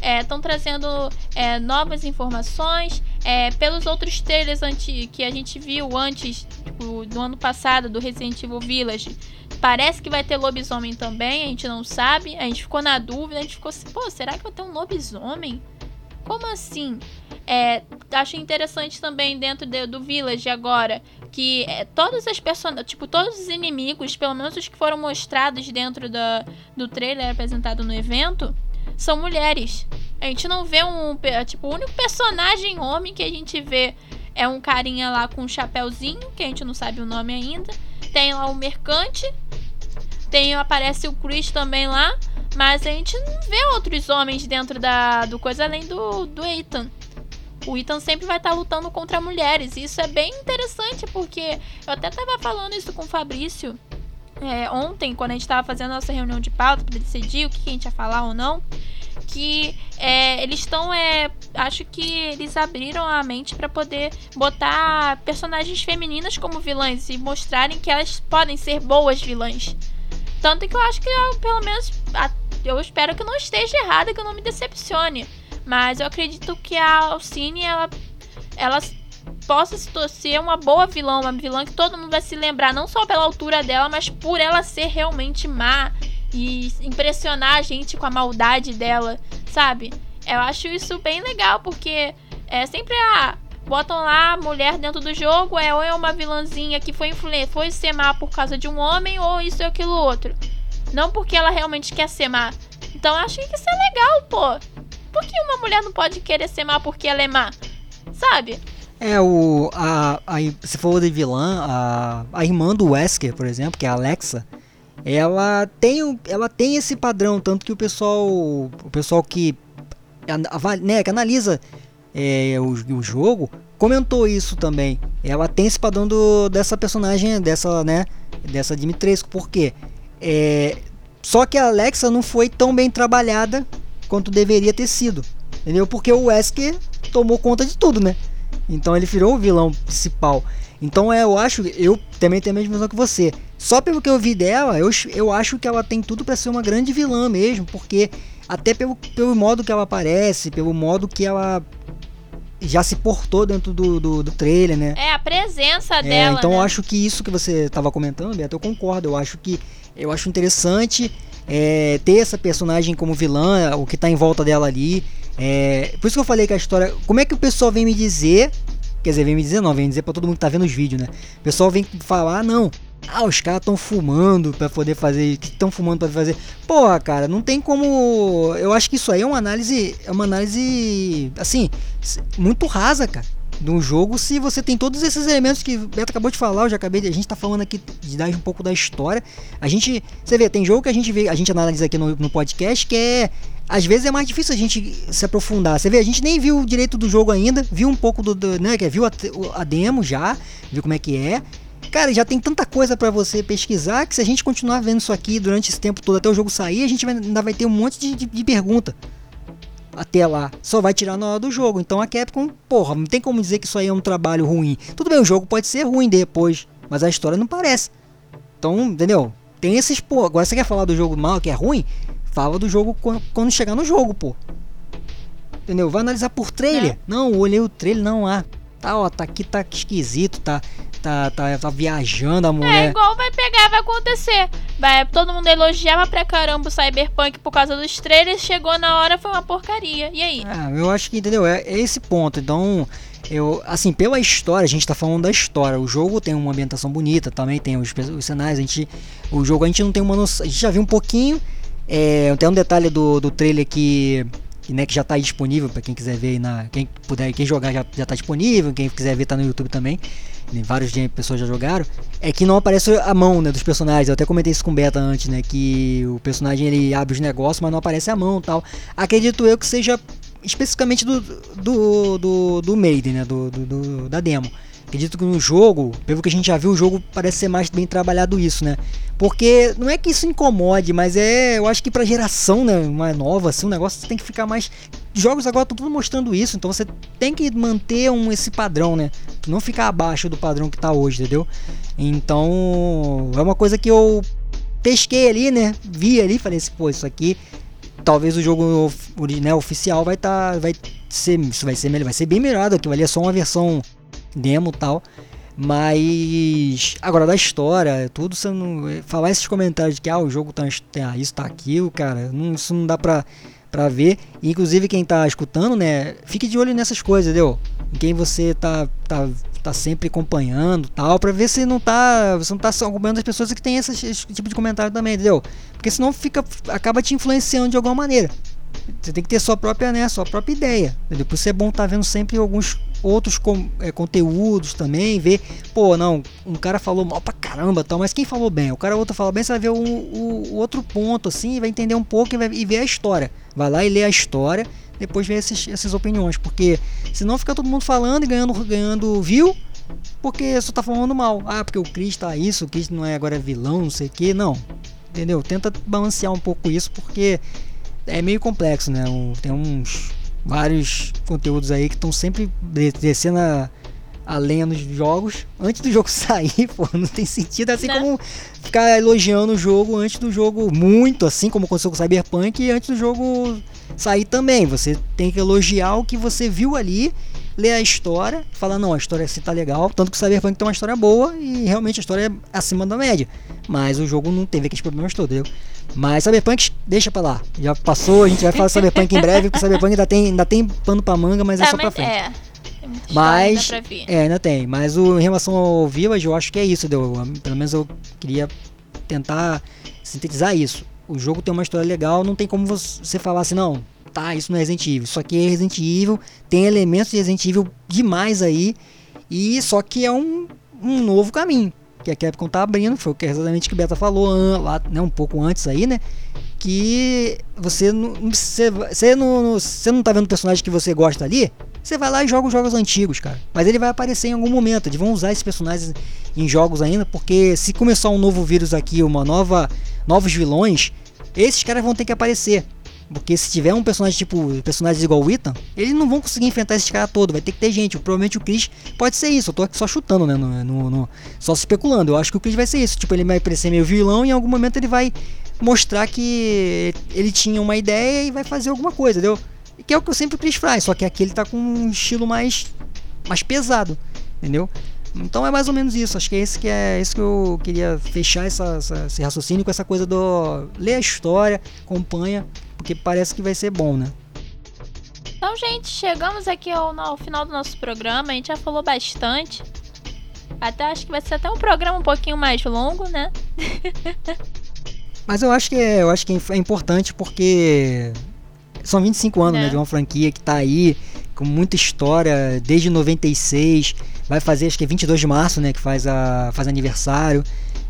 estão é, trazendo é, novas informações. É, pelos outros trailers que a gente viu antes, tipo, do ano passado, do Resident Evil Village, parece que vai ter lobisomem também, a gente não sabe. A gente ficou na dúvida, a gente ficou assim, pô, será que vai ter um lobisomem? Como assim? É, acho interessante também dentro de, do Village agora que é, todas as personagens, tipo, todos os inimigos, pelo menos os que foram mostrados dentro da, do trailer apresentado no evento, são mulheres. A gente não vê um. Tipo, o único personagem homem que a gente vê é um carinha lá com um chapéuzinho, que a gente não sabe o nome ainda. Tem lá o Mercante. Tem, aparece o Chris também lá. Mas a gente não vê outros homens dentro da, do coisa além do, do Ethan. O Ethan sempre vai estar tá lutando contra mulheres. E isso é bem interessante, porque eu até tava falando isso com o Fabrício é, ontem, quando a gente estava fazendo a nossa reunião de pauta para decidir o que, a gente ia falar ou não, que é, eles estão, é, acho que eles abriram a mente para poder botar personagens femininas como vilãs e mostrarem que elas podem ser boas vilãs. Tanto que eu acho que, pelo menos, eu espero que não esteja errada, que eu não me decepcione. Mas eu acredito que a Alcine, ela, ela possa se torcer uma boa vilã, uma vilã que todo mundo vai se lembrar, não só pela altura dela, mas por ela ser realmente má e impressionar a gente com a maldade dela, sabe? Eu acho isso bem legal, porque é sempre a. Botam lá a mulher dentro do jogo, é ou é uma vilãzinha que foi, foi ser má por causa de um homem, ou isso e aquilo outro. Não porque ela realmente quer ser má. Então eu acho que isso é legal, pô. Por que uma mulher não pode querer ser má porque ela é má? Sabe? É, o. A, a, se for de vilã, a, a irmã do Wesker, por exemplo, que é a Alexa, ela tem, ela tem esse padrão, tanto que o pessoal. O pessoal que. Né, que analisa é, o, o jogo comentou isso também. Ela tem esse padrão do, dessa personagem, dessa, né? Dessa Dimitrescu. Por quê? É, só que a Alexa não foi tão bem trabalhada quanto deveria ter sido. Entendeu? Porque o Wesker tomou conta de tudo, né? Então ele virou o vilão principal. Então é, eu acho, eu também tenho a mesma visão que você. Só pelo que eu vi dela, eu, eu acho que ela tem tudo para ser uma grande vilã mesmo, porque até pelo, pelo modo que ela aparece, pelo modo que ela já se portou dentro do, do, do trailer, né? É, a presença é, dela. Então né? eu acho que isso que você estava comentando, Beto, eu concordo. Eu acho que eu acho interessante é, ter essa personagem como vilã, o que está em volta dela ali. É, por isso que eu falei que a história. Como é que o pessoal vem me dizer. Quer dizer, vem me dizer não, vem dizer pra todo mundo que tá vendo os vídeos, né? O pessoal vem falar, não. Ah, os caras estão fumando para poder fazer. Que estão fumando para fazer. Porra, cara, não tem como. Eu acho que isso aí é uma análise. É uma análise. Assim, muito rasa, cara de um jogo se você tem todos esses elementos que o Beto acabou de falar, eu já acabei a gente tá falando aqui de dar um pouco da história. A gente, você vê, tem jogo que a gente vê, a gente analisa aqui no, no podcast que é às vezes é mais difícil a gente se aprofundar. Você vê, a gente nem viu direito do jogo ainda, viu um pouco do, do né, viu a, a demo já, viu como é que é. Cara, já tem tanta coisa para você pesquisar que se a gente continuar vendo isso aqui durante esse tempo todo até o jogo sair, a gente vai, ainda vai ter um monte de, de, de pergunta até lá. Só vai tirar na hora do jogo. Então a Capcom, porra, não tem como dizer que isso aí é um trabalho ruim. Tudo bem, o jogo pode ser ruim depois, mas a história não parece. Então, entendeu? Tem esses, pô, agora você quer falar do jogo mal, que é ruim? Fala do jogo quando chegar no jogo, pô. Entendeu? Vai analisar por trailer. É. Não, olhei o trailer, não há. Ah, tá, ó, tá aqui, tá esquisito, tá tá, tá, tá viajando a mulher. É igual vai pegar, vai acontecer. Vai, todo mundo elogiava pra caramba o Cyberpunk por causa dos trailers, chegou na hora, foi uma porcaria. E aí? É, eu acho que, entendeu? É, é esse ponto. Então, eu, assim, pela história, a gente tá falando da história. O jogo tem uma ambientação bonita, também tem os, os cenários. A gente, o jogo a gente não tem uma noção. A gente já viu um pouquinho. É, tem um detalhe do, do trailer que, né, que já está disponível para quem quiser ver na. Quem puder, quem jogar já, já tá disponível, quem quiser ver tá no YouTube também. Várias pessoas já jogaram. É que não aparece a mão né, dos personagens. Eu até comentei isso com o Beta antes, né? Que o personagem ele abre os negócios, mas não aparece a mão tal. Acredito eu que seja especificamente do, do, do, do Maiden, né? Do, do, do, da demo. Acredito que no jogo, pelo que a gente já viu, o jogo parece ser mais bem trabalhado isso, né? Porque não é que isso incomode, mas é, eu acho que pra geração, né, mais nova, assim, o negócio tem que ficar mais jogos agora estão tudo mostrando isso, então você tem que manter um esse padrão, né? Não ficar abaixo do padrão que tá hoje, entendeu? Então, é uma coisa que eu pesquei ali, né? Vi ali, falei assim, pô, isso aqui talvez o jogo né, oficial vai estar tá, vai ser isso vai ser melhor, vai ser bem melhorado, aquilo ali é só uma versão demo tal. Mas agora da história, tudo você não falar esses comentários de que ah, o jogo tá, tá isso tá aquilo, cara, não, isso não dá pra, pra ver. E, inclusive quem tá escutando, né, fique de olho nessas coisas, entendeu? Quem você tá, tá, tá sempre acompanhando, tal, para ver se não tá, você não tá acompanhando as pessoas que tem esse, esse tipo de comentário também, entendeu? Porque senão fica acaba te influenciando de alguma maneira. Você tem que ter sua própria, né, sua própria ideia. Entendeu? Por isso é bom estar tá vendo sempre alguns outros com, é, conteúdos também, ver, pô, não, um cara falou mal pra caramba, tal, mas quem falou bem? O cara outro falou bem, você vai ver o, o, o outro ponto assim, vai entender um pouco e, vai, e ver a história. Vai lá e lê a história, depois ver esses, essas opiniões, porque senão fica todo mundo falando e ganhando, ganhando view, porque só tá falando mal. Ah, porque o Chris tá isso, o Chris não é agora vilão, não sei o que, não. Entendeu? Tenta balancear um pouco isso, porque é meio complexo, né? Tem uns vários conteúdos aí que estão sempre descendo a, a lenha nos jogos antes do [laughs] jogo sair, pô, não tem sentido. Assim não. como ficar elogiando o jogo antes do jogo, muito assim como aconteceu com o Cyberpunk, e antes do jogo sair também. Você tem que elogiar o que você viu ali, ler a história, falar, não, a história assim tá legal. Tanto que o Cyberpunk tem uma história boa e realmente a história é acima da média. Mas o jogo não teve aqueles problemas todos, entendeu? Mas Cyberpunk, deixa pra lá. Já passou, a gente vai falar Cyberpunk em breve, porque Cyberpunk ainda tem, ainda tem pano pra manga, mas é tá, é só pra frente. É. Mas, é, ainda tem. Mas o, em relação ao Village, eu acho que é isso. Deu, pelo menos eu queria tentar sintetizar isso. O jogo tem uma história legal, não tem como você falar assim, não, tá, isso não é Resident Evil. Isso aqui é Resident Evil, tem elementos de Resident Evil demais aí, e só que é um, um novo caminho que a Capcom tá abrindo, foi o que exatamente Beta falou lá, né, um pouco antes aí, né? Que você não, você, você não, você não tá vendo o personagem que você gosta ali, você vai lá e joga os jogos antigos, cara. Mas ele vai aparecer em algum momento. Eles vão usar esses personagens em jogos ainda, porque se começar um novo vírus aqui, uma nova, novos vilões, esses caras vão ter que aparecer. Porque se tiver um personagem tipo personagens igual o Ethan, eles não vão conseguir enfrentar esse cara todo. Vai ter que ter gente. Provavelmente o Chris pode ser isso. Eu tô aqui só chutando, né? No, no, no, só especulando. Eu acho que o Chris vai ser isso. Tipo, ele vai parecer meio vilão e em algum momento ele vai mostrar que ele tinha uma ideia e vai fazer alguma coisa, entendeu? Que é o que eu sempre o Chris faz. Só que aqui ele tá com um estilo mais, mais pesado, entendeu? Então é mais ou menos isso. Acho que é isso que é isso que eu queria fechar essa, essa, esse raciocínio com essa coisa do ler a história, acompanha porque parece que vai ser bom, né? Então, gente, chegamos aqui ao, ao final do nosso programa. A gente já falou bastante. Até acho que vai ser até um programa um pouquinho mais longo, né? Mas eu acho que é, eu acho que é importante porque são 25 anos, né, é. né, de uma franquia que tá aí com muita história desde 96, vai fazer acho que é 22 de março, né, que faz a faz aniversário,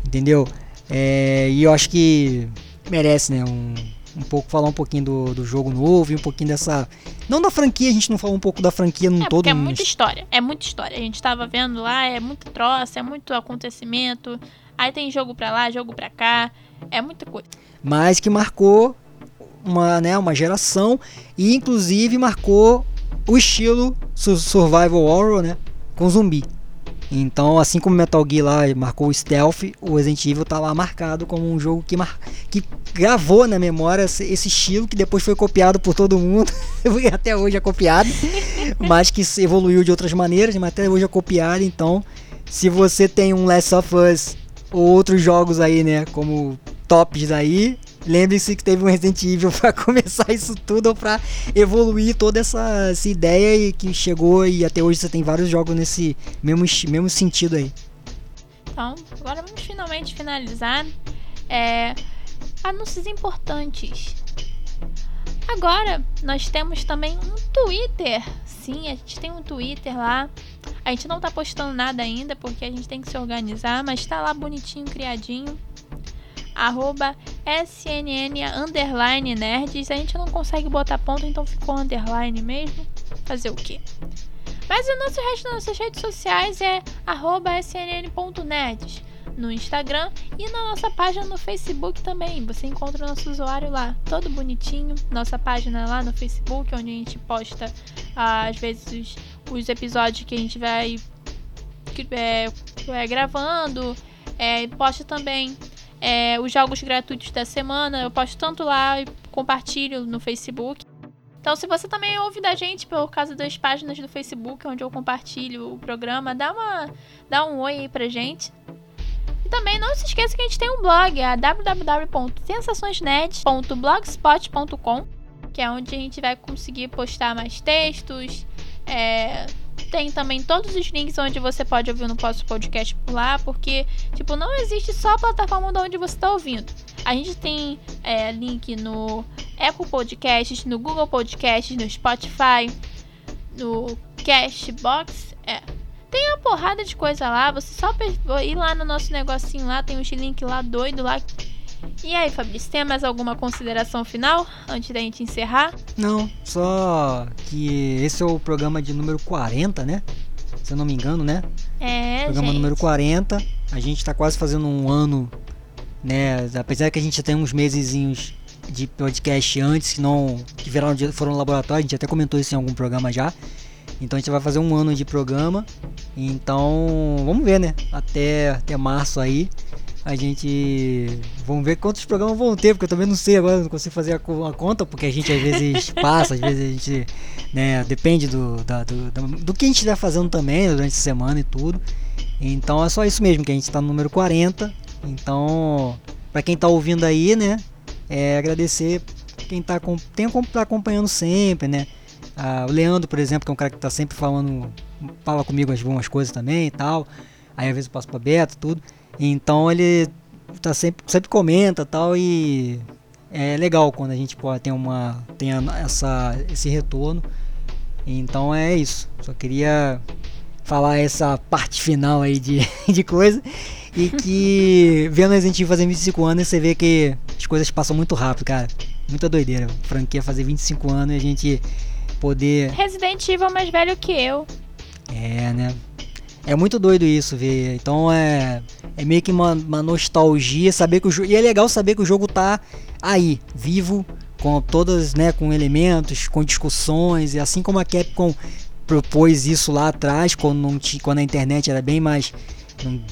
entendeu? É, e eu acho que merece, né, um um pouco, falar um pouquinho do, do jogo novo e um pouquinho dessa. Não da franquia, a gente não falou um pouco da franquia no é, todo. É muita história, é muita história. A gente tava vendo lá, é muito troço, é muito acontecimento. Aí tem jogo pra lá, jogo pra cá, é muita coisa. Mas que marcou uma, né, uma geração e inclusive marcou o estilo survival horror, né, com zumbi. Então, assim como Metal Gear lá marcou o stealth, o Resident Evil tá lá marcado como um jogo que, mar... que gravou na memória esse estilo que depois foi copiado por todo mundo, [laughs] até hoje é copiado, [laughs] mas que evoluiu de outras maneiras, mas até hoje é copiado. Então, se você tem um Last of Us ou outros jogos aí, né, como tops aí, Lembre-se que teve um Resident Evil [laughs] para começar isso tudo, ou para evoluir toda essa, essa ideia e que chegou e até hoje você tem vários jogos nesse mesmo, mesmo sentido aí. Então, agora vamos finalmente finalizar. É, anúncios importantes. Agora, nós temos também um Twitter. Sim, a gente tem um Twitter lá. A gente não tá postando nada ainda porque a gente tem que se organizar, mas tá lá bonitinho, criadinho. Arroba SNN underline nerds. A gente não consegue botar ponto, então ficou underline mesmo. Fazer o quê? Mas o nosso resto das nossas redes sociais é arroba snn.nerds no Instagram e na nossa página no Facebook também. Você encontra o nosso usuário lá, todo bonitinho. Nossa página lá no Facebook, onde a gente posta às vezes os, os episódios que a gente vai é, é, gravando. É, posta também é, os jogos gratuitos da semana. Eu posto tanto lá e compartilho no Facebook. Então, se você também ouve da gente por causa das páginas do Facebook, onde eu compartilho o programa, dá, uma, dá um oi aí pra gente. E também não se esqueça que a gente tem um blog, é www.sensaçõesnet.blogspot.com, que é onde a gente vai conseguir postar mais textos. É, tem também todos os links onde você pode ouvir no nosso podcast por lá, porque, tipo, não existe só a plataforma de onde você está ouvindo. A gente tem é, link no Apple Podcasts, no Google Podcasts, no Spotify, no Cashbox. É, tem uma porrada de coisa lá. Você só ir lá no nosso negocinho lá, tem uns link lá doido lá. E aí, Fabrício, tem mais alguma consideração final antes da gente encerrar? Não, só que esse é o programa de número 40, né? Se eu não me engano, né? É, Programa gente. número 40. A gente tá quase fazendo um ano, né? Apesar que a gente tem uns mesezinhos de podcast antes que não que viraram foram no laboratório, a gente até comentou isso em algum programa já. Então a gente vai fazer um ano de programa. Então, vamos ver, né? Até, até março aí. A gente. Vamos ver quantos programas vão ter, porque eu também não sei agora, não consigo fazer a, conta, porque a gente às vezes [laughs] passa, às vezes a gente. Né, depende do, da, do, do, que a gente estiver fazendo também durante a semana e tudo. Então é só isso mesmo, que a gente está no número 40. Então, para quem está ouvindo aí, né? É agradecer quem está tem, tá acompanhando sempre, né? Ah, o Leandro, por exemplo, que é um cara que tá sempre falando, fala comigo as boas coisas também e tal. Aí às vezes eu passo pra Beto tudo. Então ele tá sempre, sempre comenta tal e é legal quando a gente pode ter uma tem essa esse retorno. Então é isso. Só queria falar essa parte final aí de, [laughs] de coisa e que [laughs] vendo a gente fazer 25 anos você vê que as coisas passam muito rápido, cara. Muita doideira. Franquia fazer 25 anos e a gente poder. Resident Evil mais velho que eu. É, né? É muito doido isso, ver. Então é. É meio que uma, uma nostalgia saber que o jogo. E é legal saber que o jogo tá aí, vivo, com todas, né, com elementos, com discussões, e assim como a Capcom propôs isso lá atrás, quando, não tinha, quando a internet era bem mais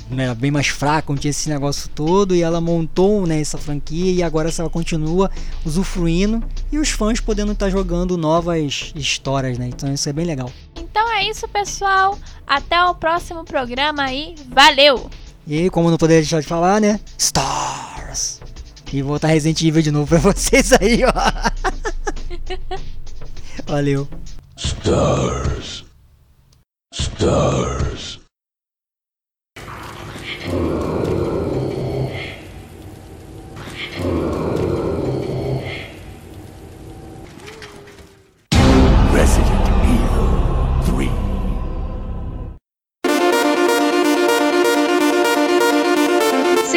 né, bem mais fraca, não tinha esse negócio todo, e ela montou né, essa franquia e agora ela continua usufruindo e os fãs podendo estar tá jogando novas histórias, né? Então isso é bem legal. Então é isso, pessoal. Até o próximo programa aí. Valeu! E como não poderia deixar de falar, né? Stars! E vou estar Resident Evil de novo pra [laughs] vocês aí, ó. [laughs] Valeu. Stars. Stars.